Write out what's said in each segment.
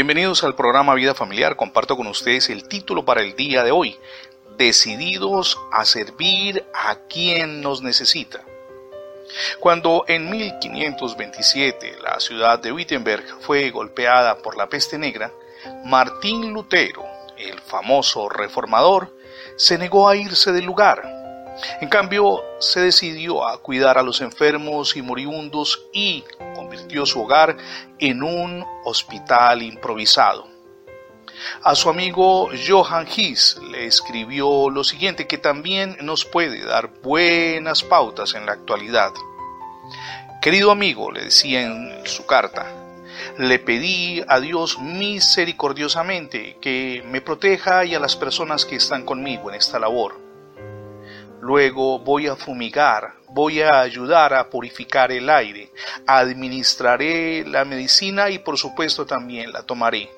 Bienvenidos al programa Vida Familiar. Comparto con ustedes el título para el día de hoy. Decididos a servir a quien nos necesita. Cuando en 1527 la ciudad de Wittenberg fue golpeada por la peste negra, Martín Lutero, el famoso reformador, se negó a irse del lugar. En cambio, se decidió a cuidar a los enfermos y moribundos y convirtió su hogar en un hospital improvisado. A su amigo Johann Hiss le escribió lo siguiente que también nos puede dar buenas pautas en la actualidad. Querido amigo, le decía en su carta, le pedí a Dios misericordiosamente que me proteja y a las personas que están conmigo en esta labor. Luego voy a fumigar, voy a ayudar a purificar el aire, administraré la medicina y por supuesto también la tomaré.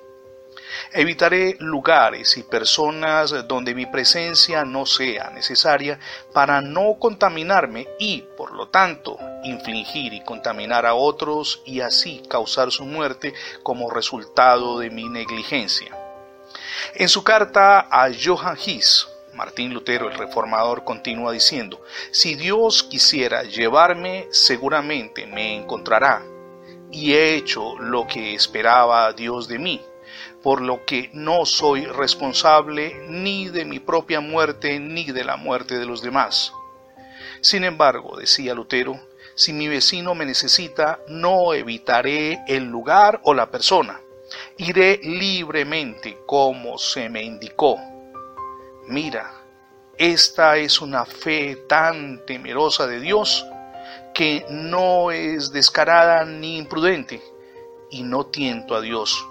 Evitaré lugares y personas donde mi presencia no sea necesaria para no contaminarme y, por lo tanto, infligir y contaminar a otros y así causar su muerte como resultado de mi negligencia. En su carta a Johann Hiss, Martín Lutero, el reformador, continúa diciendo, si Dios quisiera llevarme, seguramente me encontrará, y he hecho lo que esperaba Dios de mí, por lo que no soy responsable ni de mi propia muerte ni de la muerte de los demás. Sin embargo, decía Lutero, si mi vecino me necesita, no evitaré el lugar o la persona. Iré libremente como se me indicó Mira, esta es una fe tan temerosa de Dios que no es descarada ni imprudente y no tiento a Dios.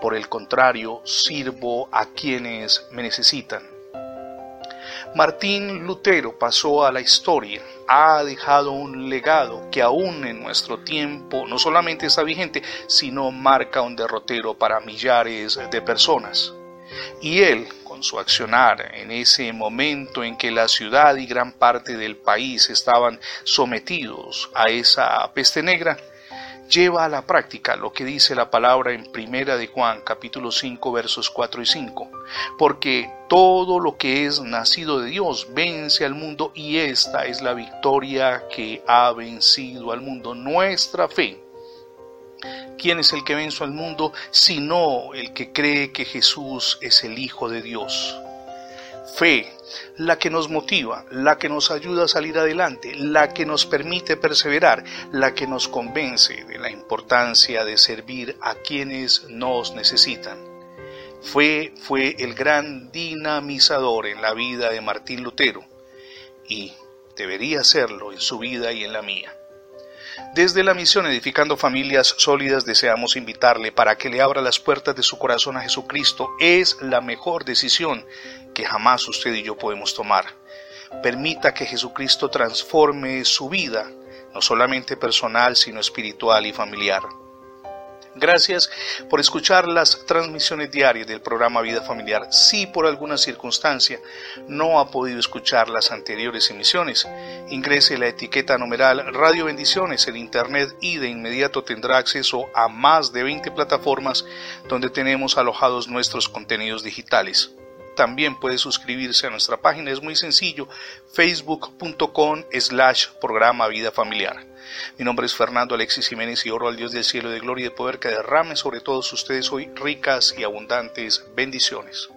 Por el contrario, sirvo a quienes me necesitan. Martín Lutero pasó a la historia, ha dejado un legado que aún en nuestro tiempo no solamente está vigente, sino marca un derrotero para millares de personas. Y él, con su accionar en ese momento en que la ciudad y gran parte del país estaban sometidos a esa peste negra, lleva a la práctica lo que dice la palabra en Primera de Juan capítulo 5 versos 4 y 5, porque todo lo que es nacido de Dios vence al mundo y esta es la victoria que ha vencido al mundo, nuestra fe. ¿Quién es el que vence al mundo sino el que cree que Jesús es el Hijo de Dios? Fe, la que nos motiva, la que nos ayuda a salir adelante, la que nos permite perseverar, la que nos convence de la importancia de servir a quienes nos necesitan. Fe fue el gran dinamizador en la vida de Martín Lutero y debería serlo en su vida y en la mía. Desde la misión Edificando Familias Sólidas deseamos invitarle para que le abra las puertas de su corazón a Jesucristo. Es la mejor decisión que jamás usted y yo podemos tomar. Permita que Jesucristo transforme su vida, no solamente personal, sino espiritual y familiar. Gracias por escuchar las transmisiones diarias del programa Vida Familiar. Si por alguna circunstancia no ha podido escuchar las anteriores emisiones, ingrese la etiqueta numeral Radio Bendiciones en Internet y de inmediato tendrá acceso a más de 20 plataformas donde tenemos alojados nuestros contenidos digitales. También puede suscribirse a nuestra página, es muy sencillo, facebook.com slash programa Vida Familiar. Mi nombre es Fernando Alexis Jiménez y oro al Dios del cielo de gloria y de poder que derrame sobre todos ustedes hoy ricas y abundantes bendiciones.